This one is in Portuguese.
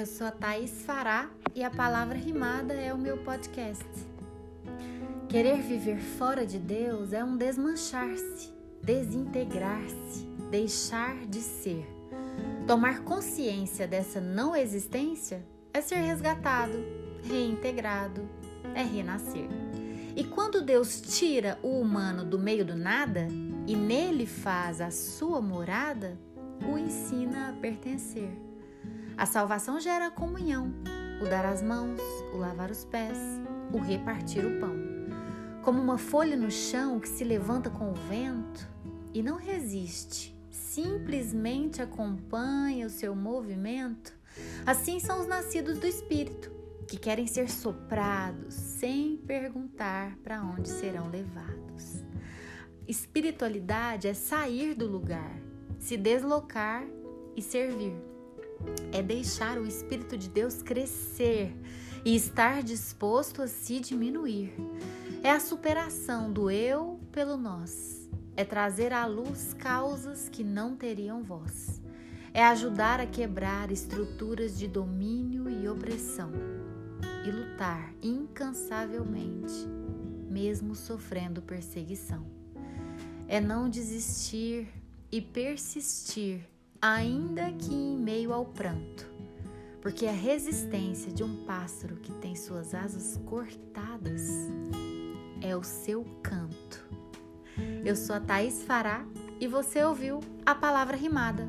Eu sou a Thaís Fará e a palavra rimada é o meu podcast. Querer viver fora de Deus é um desmanchar-se, desintegrar-se, deixar de ser. Tomar consciência dessa não existência é ser resgatado, reintegrado, é renascer. E quando Deus tira o humano do meio do nada e nele faz a sua morada, o ensina a pertencer. A salvação gera comunhão, o dar as mãos, o lavar os pés, o repartir o pão. Como uma folha no chão que se levanta com o vento e não resiste, simplesmente acompanha o seu movimento, assim são os nascidos do Espírito, que querem ser soprados sem perguntar para onde serão levados. Espiritualidade é sair do lugar, se deslocar e servir é deixar o Espírito de Deus crescer e estar disposto a se diminuir. É a superação do eu pelo nós. É trazer à luz causas que não teriam voz. É ajudar a quebrar estruturas de domínio e opressão. E lutar incansavelmente, mesmo sofrendo perseguição. É não desistir e persistir ainda que em meio ao pranto, porque a resistência de um pássaro que tem suas asas cortadas é o seu canto. Eu sou a Thaís Fará e você ouviu a palavra rimada.